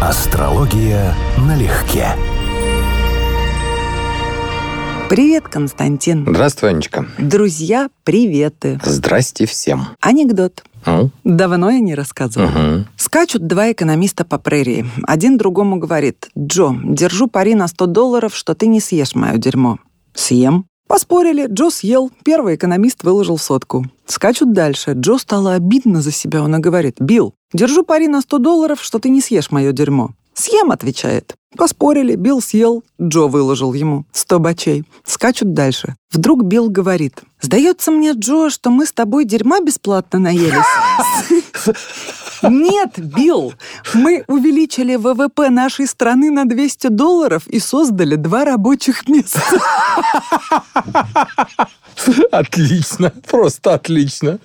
Астрология налегке. Привет, Константин. Здравствуй, Анечка. Друзья, приветы. Здрасте всем. Анекдот. М? Давно я не рассказывала. Мгм. Скачут два экономиста по прерии. Один другому говорит, Джо, держу пари на 100 долларов, что ты не съешь мое дерьмо. Съем. Поспорили, Джо съел. Первый экономист выложил сотку. Скачут дальше. Джо стало обидно за себя. Он и говорит, Билл, держу пари на 100 долларов, что ты не съешь мое дерьмо. Съем, отвечает. Поспорили, Билл съел, Джо выложил ему 100 бачей. Скачут дальше. Вдруг Билл говорит, «Сдается мне, Джо, что мы с тобой дерьма бесплатно наелись». Нет, Билл, мы увеличили ВВП нашей страны на 200 долларов и создали два рабочих места. Отлично, просто отлично.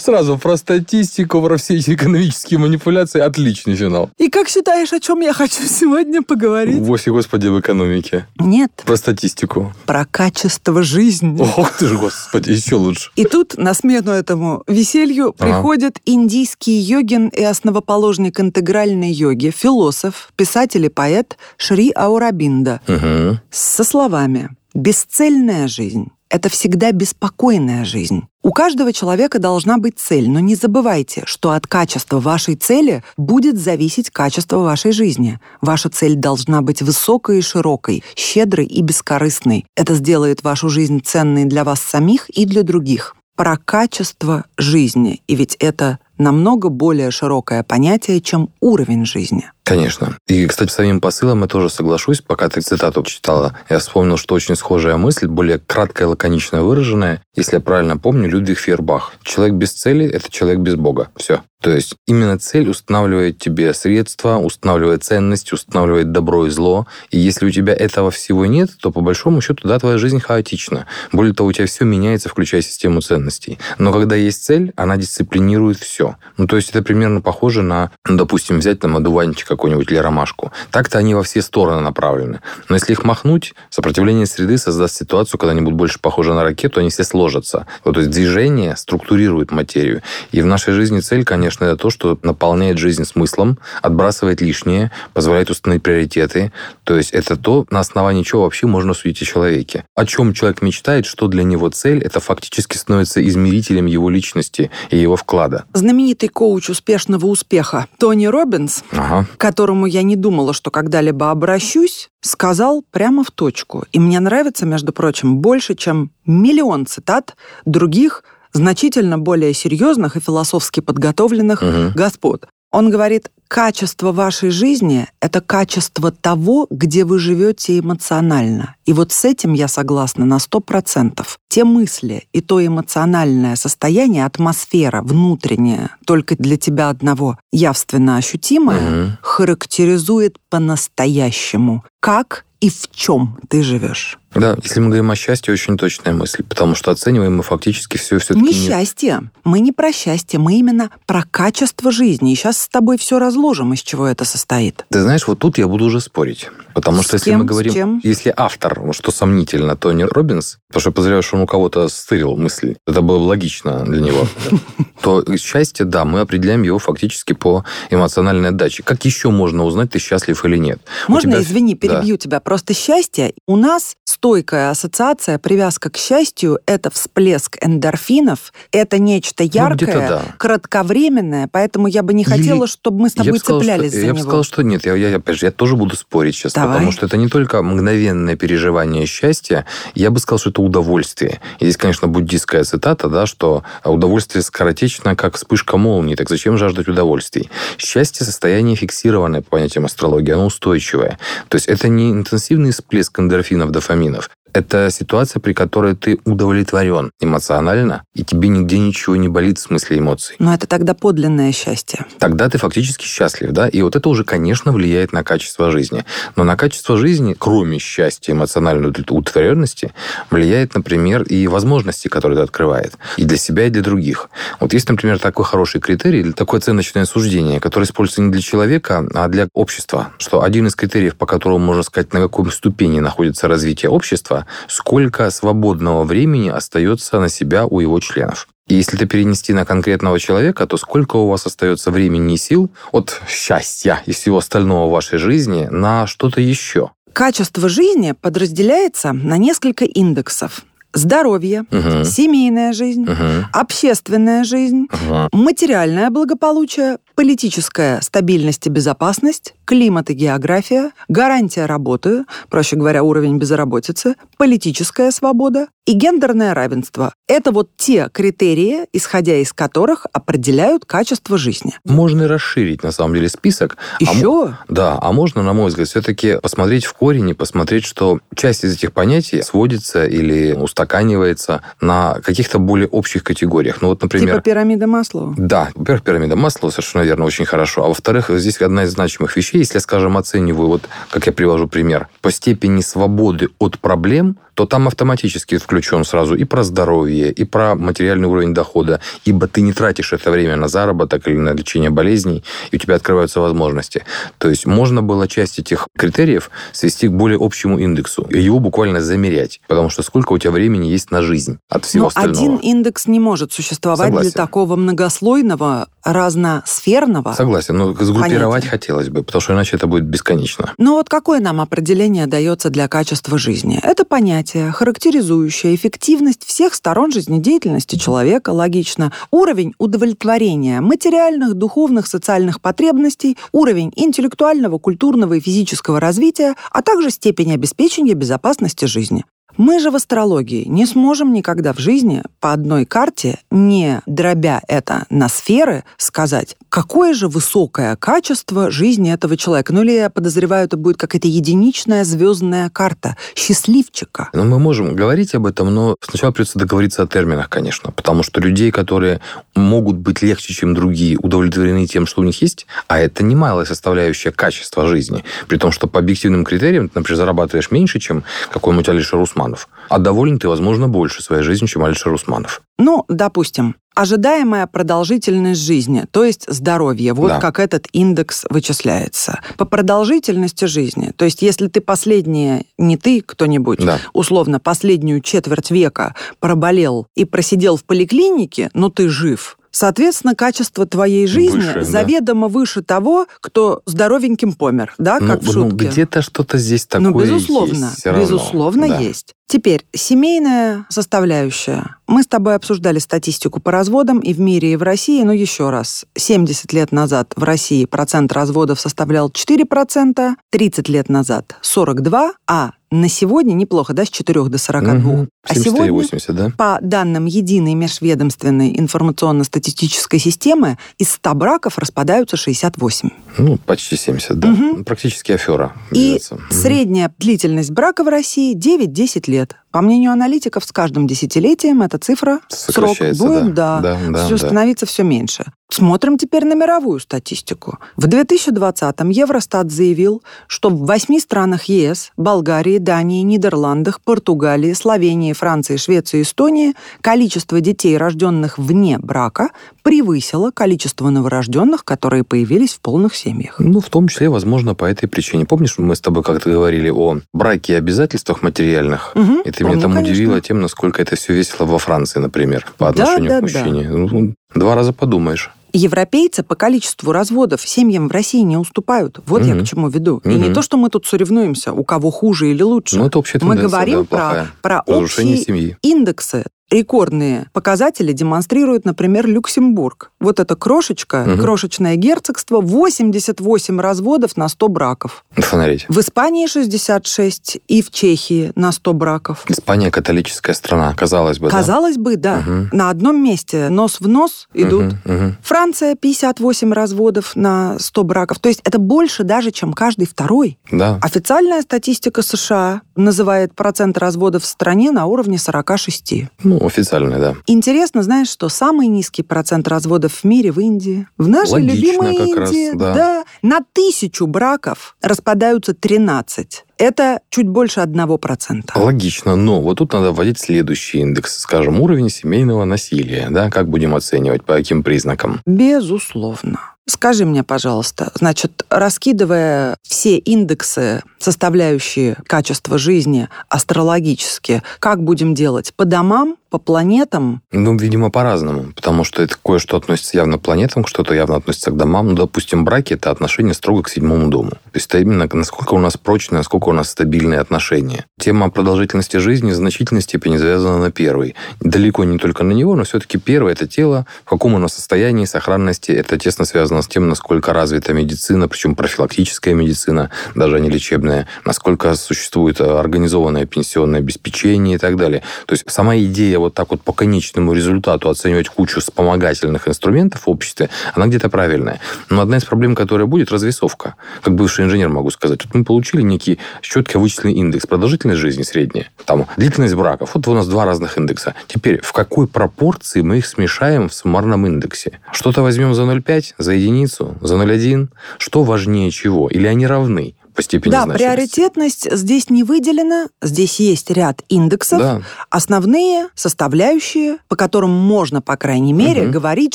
Сразу про статистику, про все эти экономические манипуляции. Отличный финал. И как считаешь, о чем я хочу сегодня поговорить? Вовсе, господи, в экономике. Нет, Про статистику. про качество жизни. Ох ты ж, господи, еще лучше. И тут на смену этому веселью Ага. приходит индийский йогин и основоположник интегральной йоги, философ, писатель и поэт Шри Аурабинда Мгм. со словами «Бесцельная жизнь – это всегда беспокойная жизнь. У каждого человека должна быть цель, но не забывайте, что от качества вашей цели будет зависеть качество вашей жизни. Ваша цель должна быть высокой и широкой, щедрой и бескорыстной. Это сделает вашу жизнь ценной для вас самих и для других. Про качество жизни, и ведь это намного более широкое понятие, чем уровень жизни. Конечно. И, кстати, с самим посылом я тоже соглашусь. Пока ты цитату читала, я вспомнил, что очень схожая мысль, более краткая, лаконично выраженная. Если я правильно помню, Людвиг Фейербах. Человек без цели – это человек без Бога. Все. То есть именно цель устанавливает тебе средства, устанавливает ценности, устанавливает добро и зло. И если у тебя этого всего нет, то по большому счету, да, твоя жизнь хаотична. Более того, у тебя все меняется, включая систему ценностей. Но когда есть цель, она дисциплинирует все. Ну, то есть это примерно похоже на, ну, допустим, взять там одуванчик какой-нибудь или ромашку. Так-то они во все стороны направлены. Но если их махнуть, сопротивление среды создаст ситуацию, когда они будут больше похожи на ракету, они все сложатся. Вот, то есть движение структурирует материю. И в нашей жизни цель, конечно, это то, что наполняет жизнь смыслом, отбрасывает лишнее, позволяет установить приоритеты. То есть это то, на основании чего вообще можно судить о человеке. О чем человек мечтает, что для него цель, это фактически становится измерителем его личности и его вклада. Знаменитый коуч успешного успеха Тони Робинс Ага. Которому я не думала, что когда-либо обращусь, сказал прямо в точку. И мне нравится, между прочим, больше, чем миллион цитат других, значительно более серьезных и философски подготовленных Мгм. господ. Он говорит, качество вашей жизни — это качество того, где вы живете эмоционально. И вот с этим я согласна на 100%. Те мысли и то эмоциональное состояние, атмосфера внутренняя, только для тебя одного явственно ощутимая, Мгм. характеризует по-настоящему, как и в чем ты живешь. Да, если мы говорим о счастье, очень точная мысль, потому что оцениваем мы фактически все все-таки Не счастье. Мы не про счастье, мы именно про качество жизни. И сейчас с тобой все разложим, из чего это состоит. Ты знаешь, вот тут я буду уже спорить. Потому С что если кем? мы говорим, если автор, что сомнительно, Тони Робинс, потому что я подозреваю, что он у кого-то стырил мысль, это было бы логично для него, то счастье, да, мы определяем его фактически по эмоциональной отдаче. Как еще можно узнать, ты счастлив или нет? Можно, извини, перебью тебя. Просто счастье. У нас стойкая ассоциация, привязка к счастью – это всплеск эндорфинов, это нечто яркое, Ну, да. кратковременное, поэтому я бы не Или- хотела, чтобы мы с Я тобой бы сказал, цеплялись что, за я бы него. сказал, что нет. Я, я, опять же, я тоже буду спорить сейчас, Давай. потому что это не только мгновенное переживание счастья, я бы сказал, что это удовольствие. И здесь, конечно, буддийская цитата, да, что удовольствие скоротечно, как вспышка молнии, так зачем жаждать удовольствий? Счастье – состояние фиксированное по понятиям астрологии, оно устойчивое. То есть это не интенсивный всплеск эндорфинов, дофаминов. Это ситуация, при которой ты удовлетворен эмоционально, и тебе нигде ничего не болит в смысле эмоций. Но это тогда подлинное счастье. Тогда ты фактически счастлив, да? И вот это уже, конечно, влияет на качество жизни. Но на качество жизни, кроме счастья, эмоциональной удовлетворенности, влияет, например, и возможности, которые это открывает. И для себя, и для других. Вот есть, например, такой хороший критерий, или такое оценочное суждение, которое используется не для человека, а для общества. Что один из критериев, по которому можно сказать, на какой ступени находится развитие общества, сколько свободного времени остается на себя у его членов. И если это перенести на конкретного человека, то сколько у вас остается времени и сил от счастья и всего остального в вашей жизни на что-то еще? Качество жизни подразделяется на несколько индексов здоровье, угу. семейная жизнь, угу. общественная жизнь, угу. материальное благополучие, политическая стабильность и безопасность, климат и география, гарантия работы, проще говоря, уровень безработицы, политическая свобода и гендерное равенство. Это вот те критерии, исходя из которых определяют качество жизни. Можно и расширить, на самом деле, список. Еще? А, да, а можно, на мой взгляд, все-таки посмотреть в корень и посмотреть, что часть из этих понятий сводится или устаканивается на каких-то более общих категориях. Ну вот, например... Типа пирамида Маслоу? Да, во-первых, пирамида Маслоу совершенно наверное, очень хорошо. А во-вторых, здесь одна из значимых вещей, если я, скажем, оцениваю, вот как я привожу пример, по степени свободы от проблем, то там автоматически включен сразу и про здоровье, и про материальный уровень дохода, ибо ты не тратишь это время на заработок или на лечение болезней, и у тебя открываются возможности. То есть можно было часть этих критериев свести к более общему индексу, и его буквально замерять, потому что сколько у тебя времени есть на жизнь от всего Но остального. один индекс не может существовать Согласен. для такого многослойного, разносферного. Согласен, но сгруппировать понятия. хотелось бы, потому что иначе это будет бесконечно. Но вот какое нам определение дается для качества жизни? Это понятие понятие, характеризующее эффективность всех сторон жизнедеятельности человека, логично, уровень удовлетворения материальных, духовных, социальных потребностей, уровень интеллектуального, культурного и физического развития, а также степень обеспечения безопасности жизни. Мы же в астрологии не сможем никогда в жизни по одной карте, не дробя это на сферы, сказать, какое же высокое качество жизни этого человека. Ну или я подозреваю, это будет какая-то единичная звездная карта счастливчика. Ну, мы можем говорить об этом, но сначала придется договориться о терминах, конечно, потому что людей, которые могут быть легче, чем другие, удовлетворены тем, что у них есть, а это немалая составляющая качества жизни, при том, что по объективным критериям ты, например, зарабатываешь меньше, чем какой-нибудь Алишер Усман, Усманов. А доволен ты, возможно, больше своей жизнью, чем Алишер Усманов. Ну, допустим, ожидаемая продолжительность жизни, то есть здоровье, вот да. как этот индекс вычисляется. По продолжительности жизни, то есть если ты последние, не ты кто-нибудь, да. условно, последнюю четверть века проболел и просидел в поликлинике, но ты жив, Соответственно, качество твоей жизни выше, заведомо да. выше того, кто здоровеньким помер, да, как ну, в шутке. Ну, где-то что-то здесь такое Ну, безусловно, есть, безусловно да. есть. Теперь, семейная составляющая. Мы с тобой обсуждали статистику по разводам и в мире, и в России, но еще раз. 70 лет назад в России процент разводов составлял 4%, 30 лет назад 42%, а на сегодня неплохо, да, с 4 до 42. Угу. А сегодня, 80, да? по данным единой межведомственной информационно-статистической системы, из 100 браков распадаются 68. Ну, почти 70, да. Угу. Практически афера. И угу. средняя длительность брака в России 9-10 лет. По мнению аналитиков, с каждым десятилетием эта цифра, срок будет, да, да, да, все да. становиться все меньше. Смотрим теперь на мировую статистику. В 2020-м Евростат заявил, что в восьми странах ЕС – Болгарии, Дании, Нидерландах, Португалии, Словении, Франции, Швеции Эстонии – количество детей, рожденных вне брака, превысило количество новорожденных, которые появились в полных семьях. Ну, в том числе, возможно, по этой причине. Помнишь, мы с тобой как-то говорили о браке и обязательствах материальных? Угу, и ты помню, меня там конечно. удивило тем, насколько это все весело во Франции, например, по отношению да, да, к мужчине. Да. Ну, два раза подумаешь. Европейцы по количеству разводов семьям в России не уступают. Вот mm-hmm. я к чему веду. Mm-hmm. И не то, что мы тут соревнуемся, у кого хуже или лучше. Ну, это общая Мы говорим да, про, про общие семьи. индексы рекордные показатели демонстрирует, например, Люксембург. Вот эта крошечка, угу. крошечное герцогство, 88 разводов на 100 браков. Смотрите. В Испании 66 и в Чехии на 100 браков. Испания католическая страна, казалось бы, Казалось да? бы, да. Угу. На одном месте нос в нос идут. Угу, угу. Франция 58 разводов на 100 браков. То есть это больше даже, чем каждый второй. Да. Официальная статистика США называет процент разводов в стране на уровне 46. Ну, официальный, да. Интересно, знаешь, что самый низкий процент разводов в мире в Индии. В нашей Логично, любимой Индии, раз, да. да, на тысячу браков распадаются 13. Это чуть больше одного процента. Логично, но вот тут надо вводить следующий индекс, скажем, уровень семейного насилия. Да? Как будем оценивать, по каким признакам? Безусловно. Скажи мне, пожалуйста, значит, раскидывая все индексы, составляющие качество жизни астрологически, как будем делать? По домам по планетам? Ну, видимо, по-разному, потому что это кое-что относится явно к планетам, что-то явно относится к домам. Ну, допустим, браки – это отношение строго к седьмому дому. То есть это именно насколько у нас прочные, насколько у нас стабильные отношения. Тема продолжительности жизни в значительной степени завязана на первый. Далеко не только на него, но все-таки первое – это тело, в каком оно состоянии, сохранности. Это тесно связано с тем, насколько развита медицина, причем профилактическая медицина, даже не лечебная, насколько существует организованное пенсионное обеспечение и так далее. То есть сама идея вот так вот по конечному результату оценивать кучу вспомогательных инструментов в обществе, она где-то правильная. Но одна из проблем, которая будет, развесовка. Как бывший инженер могу сказать. Вот мы получили некий четко вычисленный индекс продолжительность жизни средняя, там длительность браков. Вот у нас два разных индекса. Теперь в какой пропорции мы их смешаем в суммарном индексе? Что-то возьмем за 0,5, за единицу, за 0,1? Что важнее чего? Или они равны? По степени Да, приоритетность здесь не выделена. Здесь есть ряд индексов. Да. Основные составляющие, по которым можно, по крайней мере, угу. говорить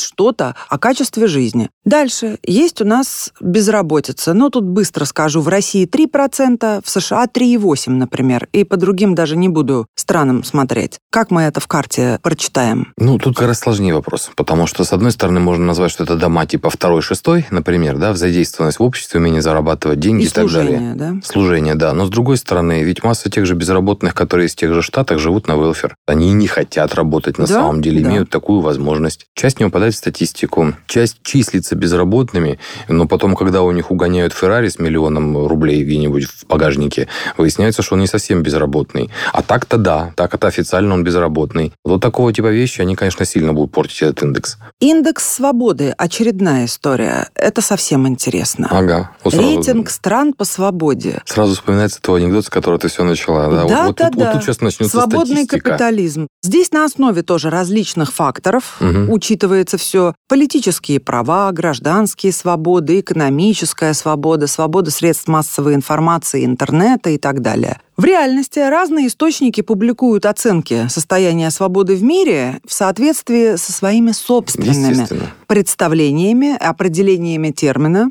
что-то о качестве жизни. Дальше. Есть у нас безработица. Ну, тут быстро скажу. В России 3%, в США 3,8%, например. И по другим даже не буду странам смотреть. Как мы это в карте прочитаем? Ну, тут гораздо сложнее вопрос. Потому что, с одной стороны, можно назвать, что это дома типа второй, шестой, например, да, взаимодействованность в обществе, умение зарабатывать деньги и, и так далее Служение, да? Служение, да. Но с другой стороны, ведь масса тех же безработных, которые из тех же штатах живут на велфер. Они не хотят работать на да? самом деле, да. имеют такую возможность. Часть не попадает в статистику, часть числится безработными, но потом, когда у них угоняют Феррари с миллионом рублей где-нибудь в багажнике, выясняется, что он не совсем безработный. А так-то да, так это официально он безработный. Вот такого типа вещи, они, конечно, сильно будут портить этот индекс. Индекс свободы, очередная история. Это совсем интересно. Ага. Рейтинг стран по свободе. Сразу вспоминается твой анекдот, с которого ты все начала. Да, да, вот, да, вот, да. Вот тут сейчас начнется Свободный статистика. капитализм. Здесь на основе тоже различных факторов угу. учитывается все. Политические права, гражданские свободы, экономическая свобода, свобода средств массовой информации, интернета и так далее. В реальности разные источники публикуют оценки состояния свободы в мире в соответствии со своими собственными представлениями, определениями термина.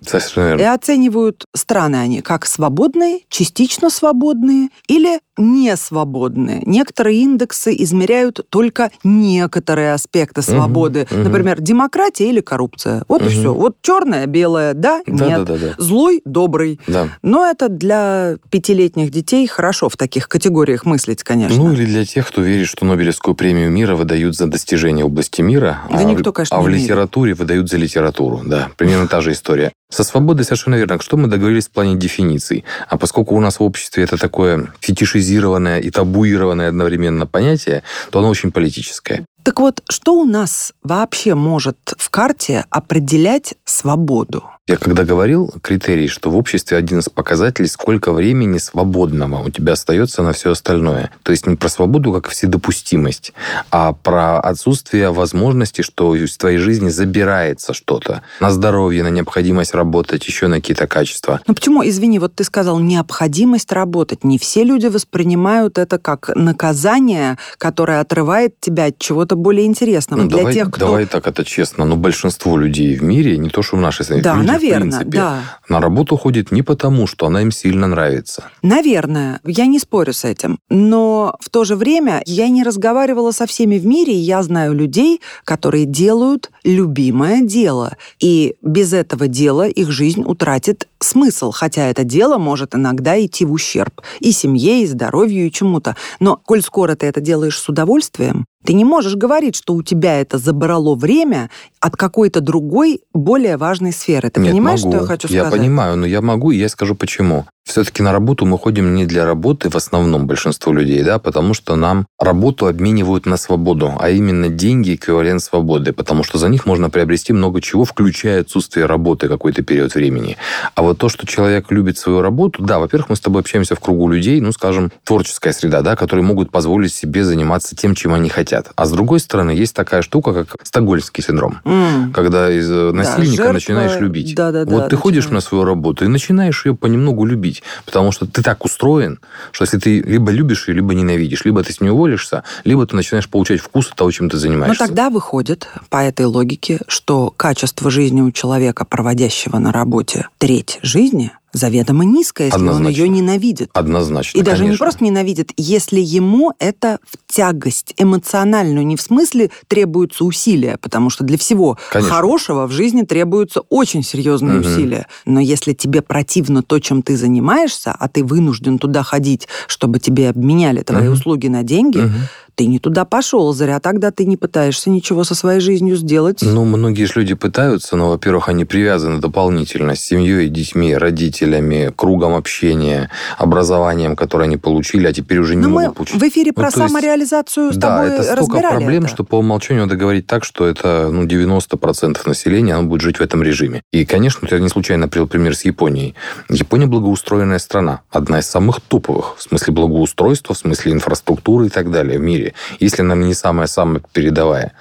И оценивают страны они как свободные, частично свободные или не свободные. Некоторые индексы измеряют только некоторые аспекты свободы. Угу, Например, демократия или коррупция. Вот угу. и все. Вот черное, белое, да, да нет. Да, да, да. Злой, добрый. Да. Но это для пятилетних детей хорошо в таких категориях мыслить, конечно. Ну или для тех, кто верит, что Нобелевскую премию мира выдают за достижения в области мира. Да а никто, конечно, А в литературе выдают за литературу. Да, примерно та же история. Со свободой совершенно верно. Что мы договорились в плане дефиниций? А поскольку у нас в обществе это такое фетишизированное и табуированное одновременно понятие, то оно очень политическое. Так вот, что у нас вообще может в карте определять свободу? Я когда говорил критерий, что в обществе один из показателей, сколько времени свободного у тебя остается на все остальное. То есть не про свободу как вседопустимость, а про отсутствие возможности, что из твоей жизни забирается что-то. На здоровье, на необходимость работать, еще на какие-то качества. Ну почему, извини, вот ты сказал необходимость работать. Не все люди воспринимают это как наказание, которое отрывает тебя от чего-то более интересного. Ну, Для давай, тех, кто... давай так, это честно, но большинство людей в мире, не то что в нашей стране, да, люди, наверное, в принципе, да. на работу ходят не потому, что она им сильно нравится. Наверное, я не спорю с этим. Но в то же время я не разговаривала со всеми в мире, и я знаю людей, которые делают любимое дело. И без этого дела их жизнь утратит смысл, хотя это дело может иногда идти в ущерб и семье, и здоровью, и чему-то. Но коль скоро ты это делаешь с удовольствием, ты не можешь говорить, что у тебя это забрало время от какой-то другой, более важной сферы. Ты Нет, понимаешь, могу. что я хочу я сказать? Я понимаю, но я могу, и я скажу почему. Все-таки на работу мы ходим не для работы в основном большинство людей, да, потому что нам работу обменивают на свободу, а именно деньги эквивалент свободы, потому что за них можно приобрести много чего, включая отсутствие работы какой-то период времени. А вот то, что человек любит свою работу, да, во-первых, мы с тобой общаемся в кругу людей, ну, скажем, творческая среда, да, которые могут позволить себе заниматься тем, чем они хотят. А с другой стороны, есть такая штука, как стокгольмский синдром, mm. когда из э, насильника да, жертва... начинаешь любить. Да, да, вот да, ты ходишь на свою работу и начинаешь ее понемногу любить, потому что ты так устроен, что если ты либо любишь ее, либо ненавидишь, либо ты с нее уволишься, либо ты начинаешь получать вкус от того, чем ты занимаешься. Но тогда выходит по этой логике, что качество жизни у человека, проводящего на работе треть жизни, заведомо низкая, если Однозначно. он ее ненавидит. Однозначно. И даже не конечно. просто ненавидит, если ему это в тягость эмоциональную, не в смысле требуются усилия, потому что для всего Конечно. хорошего в жизни требуются очень серьезные Мгм. усилия. Но если тебе противно то, чем ты занимаешься, а ты вынужден туда ходить, чтобы тебе обменяли твои Мгм. услуги на деньги, Мгм. Ты не туда пошел, зря тогда ты не пытаешься ничего со своей жизнью сделать. Ну, многие же люди пытаются, но, во-первых, они привязаны дополнительно с семьей, детьми, родителями, кругом общения, образованием, которое они получили, а теперь уже не Но мы могут получить. в эфире Ну, про то есть, самореализацию с да, тобой это столько разбирали проблем, это. что по умолчанию надо говорить так, что это ну, 90% населения оно будет жить в этом режиме. И, конечно, я не случайно привел пример с Японией. Япония благоустроенная страна, одна из самых топовых в смысле благоустройства, в смысле инфраструктуры и так далее в мире. Если она не самая-самая передовая.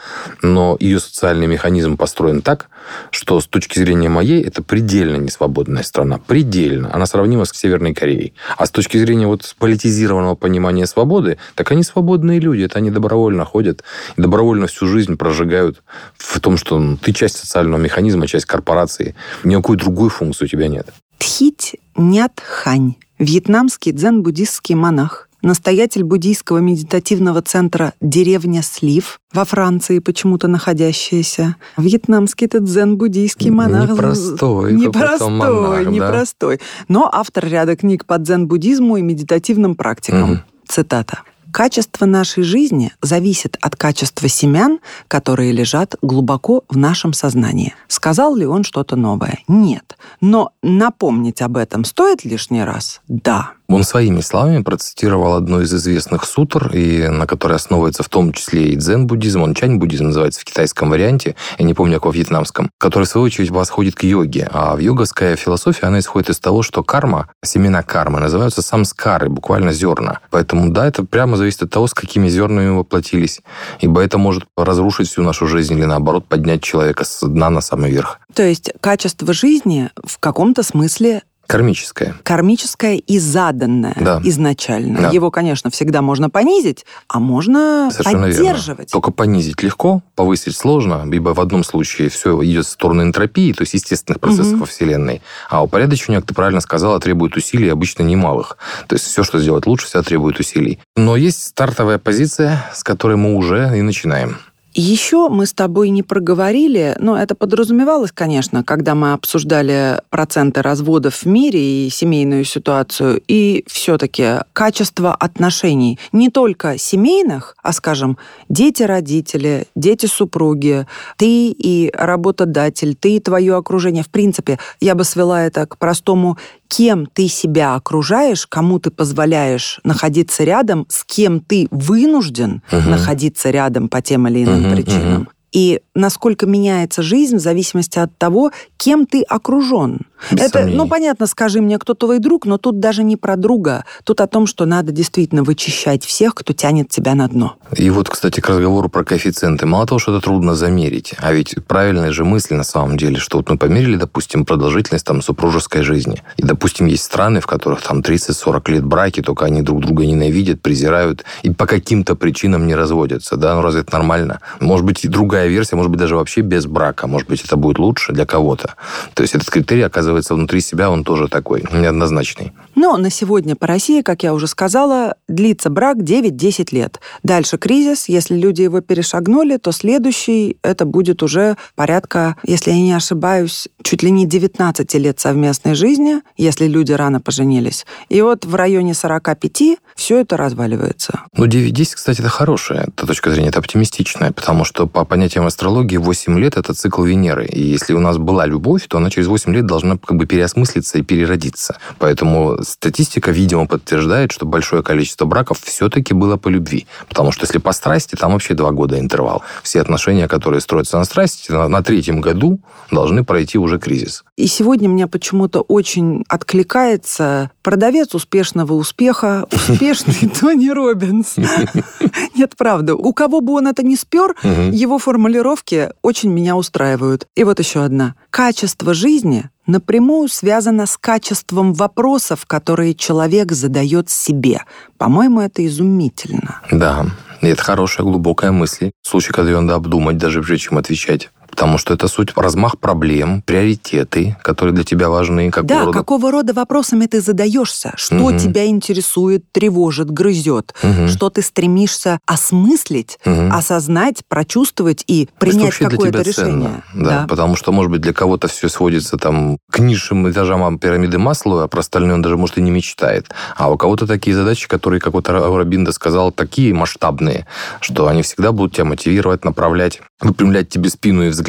Но ее социальный механизм построен так, что с точки зрения моей это предельно несвободная страна. Предельно. Она сравнима с Северной Кореей. А с точки зрения вот политизированного понимания свободы, так они свободные люди. Это они добровольно ходят добровольно всю жизнь прожигают в том, что ну, ты часть социального механизма, часть корпорации. Никакой другой функции у тебя нет. Тхить Нят Хань, вьетнамский дзен-буддистский монах, настоятель буддийского медитативного центра «Деревня Слив» во Франции почему-то находящаяся. Вьетнамский ты дзен-буддийский монах. Непростой Непростой, монах, да. непростой. Но автор ряда книг по дзен-буддизму и медитативным практикам. Мгм. Цитата. Качество нашей жизни зависит от качества семян, которые лежат глубоко в нашем сознании. Сказал ли он что-то новое? Нет. Но напомнить об этом стоит лишний раз? Да. Он своими словами процитировал одну из известных сутр, и на которой основывается в том числе и дзен-буддизм, он чань-буддизм называется в китайском варианте, я не помню, как во вьетнамском, который, в свою очередь, восходит к йоге. А в йоговская философия, она исходит из того, что карма, семена кармы, называются самскары, буквально зерна. Поэтому, да, это прямо зависит от того, с какими зернами воплотились. Ибо это может разрушить всю нашу жизнь или, наоборот, поднять человека с дна на самый верх. То есть качество жизни в каком-то смысле Кармическое. кармическое и заданное Да. изначально. Да. Его, конечно, всегда можно понизить, а можно Совершенно верно. поддерживать. Только понизить легко, повысить сложно, ибо в одном случае все идет в сторону энтропии, то есть естественных процессов Мгм. во Вселенной, а упорядочивание, как ты правильно сказала, требует усилий, обычно немалых. То есть все, что сделать лучше, всегда требует усилий. Но есть стартовая позиция, с которой мы уже и начинаем. Еще мы с тобой не проговорили, но это подразумевалось, конечно, когда мы обсуждали проценты разводов в мире и семейную ситуацию, и все-таки качество отношений не только семейных, а, скажем, дети-родители, дети-супруги, ты и работодатель, ты и твое окружение. В принципе, я бы свела это к простому кем ты себя окружаешь, кому ты позволяешь находиться рядом, с кем ты вынужден Мгм. находиться рядом по тем или иным Мгм, причинам. мгм. И насколько меняется жизнь в зависимости от того, кем ты окружен. Без Это, сомнений. ну, понятно, скажи мне, кто твой друг, но тут даже не про друга. Тут о том, что надо действительно вычищать всех, кто тянет тебя на дно. И вот, кстати, к разговору про коэффициенты. Мало того, что это трудно замерить, а ведь правильная же мысль на самом деле, что вот мы померили, допустим, продолжительность там супружеской жизни. И, допустим, есть страны, в которых там 30-40 лет браки, только они друг друга ненавидят, презирают и по каким-то причинам не разводятся. Да, ну разве это нормально? Может быть, и другая версия, может быть, даже вообще без брака. Может быть, это будет лучше для кого-то. То есть этот критерий, оказывается, внутри себя, он тоже такой, неоднозначный. Но на сегодня по России, как я уже сказала, длится брак 9-10 лет. Дальше кризис. Если люди его перешагнули, то следующий это будет уже порядка, если я не ошибаюсь, чуть ли не 19 лет совместной жизни, если люди рано поженились. И вот в районе 45 все это разваливается. Ну, 9-10, кстати, это хорошая эта точка зрения, это оптимистичная, потому что по понятиям астрологии 8 лет – это цикл Венеры. И если у нас была любовь, то она через 8 лет должна как бы переосмыслиться и переродиться. Поэтому статистика, видимо, подтверждает, что большое количество браков все-таки было по любви. Потому что если по страсти, там вообще два года интервал. Все отношения, которые строятся на страсти, на, на третьем году должны пройти уже кризис. И сегодня мне почему-то очень откликается продавец успешного успеха, успешный Тони Робинс. Нет, правда. У кого бы он это не спер, его формулировки очень меня устраивают. И вот еще одна. Качество жизни напрямую связано с качеством вопросов, которые человек задает себе. По-моему, это изумительно. Да, это хорошая, глубокая мысль. В случае, когда ее надо обдумать, даже прежде чем отвечать. Потому что это суть размах проблем, приоритеты, которые для тебя важны. Какого да, рода... какого рода вопросами ты задаешься, что Мгм. тебя интересует, тревожит, грызет, Мгм. что ты стремишься осмыслить, Мгм. осознать, прочувствовать и принять какое-то решение. ценно. Да, потому что, может быть, для кого-то все сводится там к низшим этажам пирамиды Маслоу, а про остальное он даже, может, и не мечтает. А у кого-то такие задачи, которые, как вот Рабинда сказал, такие масштабные, что они всегда будут тебя мотивировать, направлять, выпрямлять тебе спину и взгляд,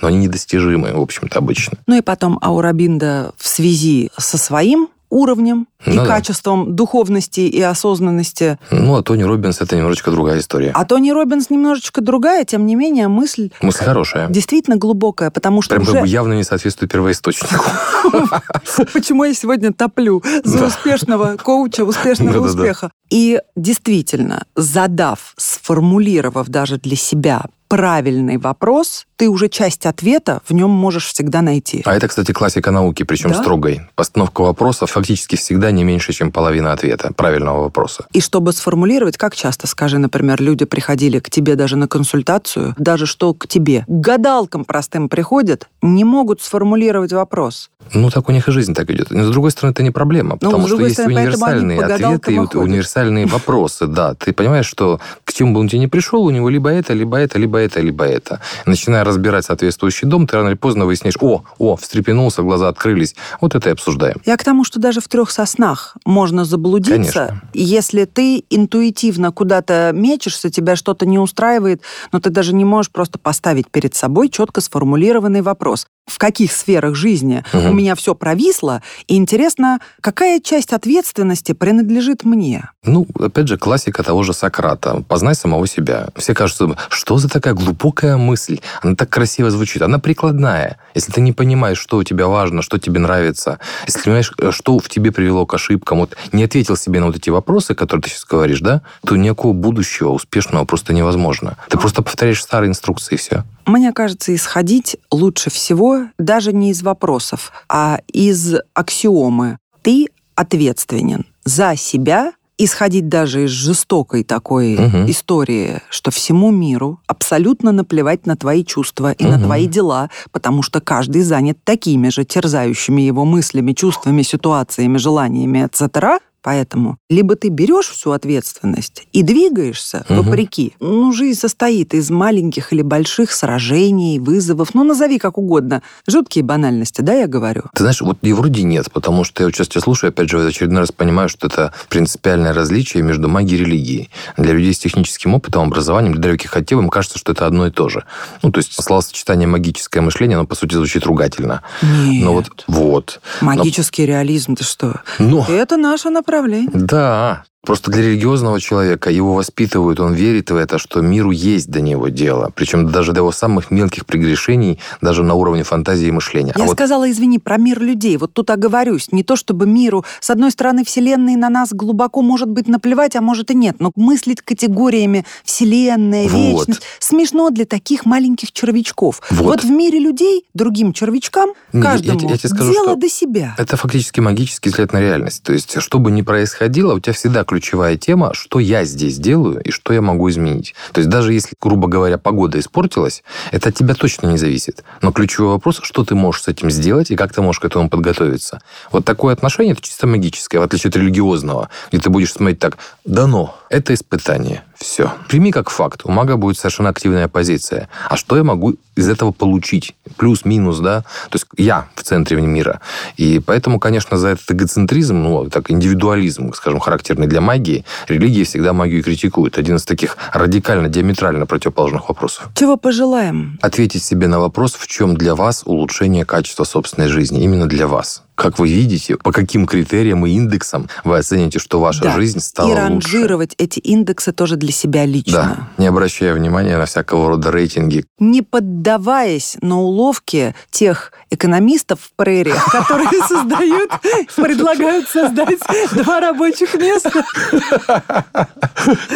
но они недостижимы, в общем-то, обычно. Ну и потом Аурабинда в связи со своим уровнем и Ну да. качеством духовности и осознанности. Ну, а Тони Робинс – это немножечко другая история. А Тони Робинс немножечко другая, тем не менее мысль Мысль хорошая. действительно глубокая, потому что Прям уже... явно не соответствует первоисточнику. Почему я сегодня топлю за успешного коуча, успешного успеха? И действительно, задав, сформулировав даже для себя правильный вопрос, ты уже часть ответа в нем можешь всегда найти. А это, кстати, классика науки, причем Да? строгой. Постановка вопроса фактически всегда не меньше, чем половина ответа правильного вопроса. И чтобы сформулировать, как часто, скажи, например, люди приходили к тебе даже на консультацию, даже что к тебе, к гадалкам простым приходят, не могут сформулировать вопрос. Ну, так у них и жизнь так идет. Но, с другой стороны, это не проблема, Ну, потому с что есть стороны, универсальные ответы и ходят. универсальные вопросы. Да, ты понимаешь, что к чему бы он тебе не пришел, у него либо это, либо это, либо это, либо это. Начиная разбирать соответствующий дом, ты рано или поздно выяснишь, о, о, встрепенулся, глаза открылись. Вот это и обсуждаем. Я к тому, что даже в трех соснах можно заблудиться, Конечно. если ты интуитивно куда-то мечешься, тебя что-то не устраивает, но ты даже не можешь просто поставить перед собой четко сформулированный вопрос. В каких сферах жизни Мгм. у меня все провисло, и интересно, какая часть ответственности принадлежит мне? Ну, опять же, классика того же Сократа. Познай самого себя. Все кажется, что за такая глубокая мысль? Она так красиво звучит. Она прикладная. Если ты не понимаешь, что у тебя важно, что тебе нравится, если ты понимаешь, э, что в тебе привело к ошибкам, вот не ответил себе на вот эти вопросы, которые ты сейчас говоришь, да, то никакого будущего успешного просто невозможно. Ты просто повторяешь старые инструкции, и все. Мне кажется, исходить лучше всего даже не из вопросов, а из аксиомы. Ты ответственен за себя, исходить даже из жестокой такой Мгм. истории, что всему миру абсолютно наплевать на твои чувства и на Мгм. твои дела, потому что каждый занят такими же терзающими его мыслями, чувствами, ситуациями, желаниями, etc., Поэтому либо ты берешь всю ответственность и двигаешься Мгм. вопреки. Ну, жизнь состоит из маленьких или больших сражений, вызовов. Ну, назови как угодно. Жуткие банальности, да, я говорю? Ты знаешь, вот и вроде нет, потому что я вот сейчас тебя слушаю, опять же, в очередной раз понимаю, что это принципиальное различие между магией и религией. Для людей с техническим опытом, образованием, для далеких от им кажется, что это одно и то же. Ну, то есть словосочетание магическое мышление, оно, по сути, звучит ругательно. Нет. Но вот, вот. Магический реализм, ты что? Но, Это наше направление. Да, Просто для религиозного человека его воспитывают, он верит в это, что миру есть до него дело. Причем даже до его самых мелких прегрешений, даже на уровне фантазии и мышления. Я а вот сказала, извини, про мир людей. Вот тут оговорюсь. Не то чтобы миру, с одной стороны, Вселенной на нас глубоко может быть наплевать, а может и нет. Но мыслить категориями Вселенная, Вот. вечность смешно для таких маленьких червячков. Вот. в мире людей, другим червячкам, Не, я- я каждому я скажу, дело до себя. Это фактически магический взгляд на реальность. То есть, что бы ни происходило, у тебя всегда ключевая тема, что я здесь делаю и что я могу изменить. То есть, даже если, грубо говоря, погода испортилась, это от тебя точно не зависит. Но ключевой вопрос, что ты можешь с этим сделать и как ты можешь к этому подготовиться. Вот такое отношение, это чисто магическое, в отличие от религиозного, где ты будешь смотреть так, дано, это испытание, все. Прими как факт, у мага будет совершенно активная позиция. А что я могу из этого получить? Плюс-минус, да? То есть я в центре мира. И поэтому, конечно, за этот эгоцентризм, ну, так, индивидуализм, скажем, характерный для магии, религии всегда магию критикуют. Один из таких радикально, диаметрально противоположных вопросов. Чего пожелаем? Ответить себе на вопрос, в чем для вас улучшение качества собственной жизни. Именно для вас. Как вы видите, по каким критериям и индексам вы оцените, что ваша Да. жизнь стала И лучше. ранжировать эти индексы тоже для себя лично. Да, не обращая внимания на всякого рода рейтинги. не поддаваясь на уловки тех экономистов в прериях, которые создают, предлагают создать два рабочих места.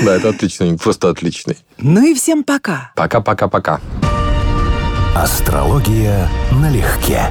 Да, это отличный, просто отличный. Ну и всем пока. Пока-пока-пока. Астрология налегке.